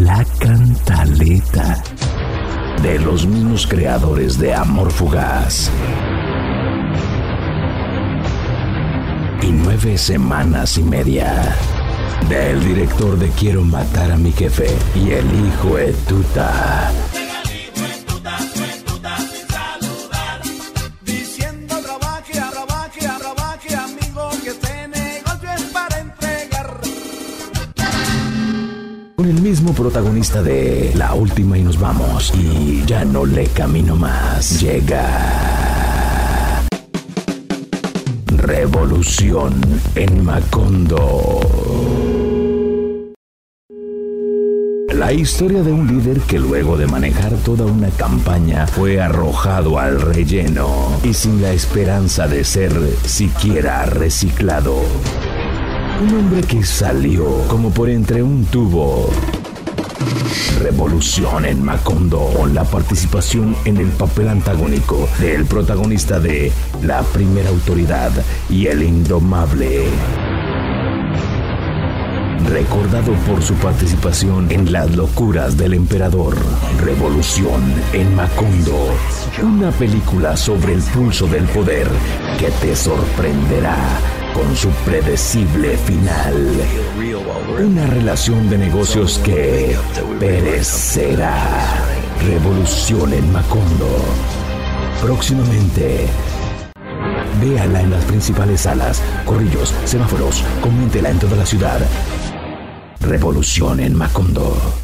La Cantaleta. De los mismos creadores de Amor Fugaz. Y nueve semanas y media. Del director de Quiero matar a mi jefe y el hijo de Con el mismo protagonista de La última y nos vamos. Y ya no le camino más. Llega. Revolución en Macondo. La historia de un líder que luego de manejar toda una campaña fue arrojado al relleno y sin la esperanza de ser siquiera reciclado. Un hombre que salió como por entre un tubo. Revolución en Macondo con la participación en el papel antagónico del protagonista de La Primera Autoridad y El Indomable. Recordado por su participación en Las locuras del emperador, Revolución en Macondo, una película sobre el pulso del poder que te sorprenderá con su predecible final. Una relación de negocios que perecerá. Revolución en Macondo. Próximamente. Véala en las principales salas, corrillos, semáforos, coméntela en toda la ciudad. Revolución en Macondo.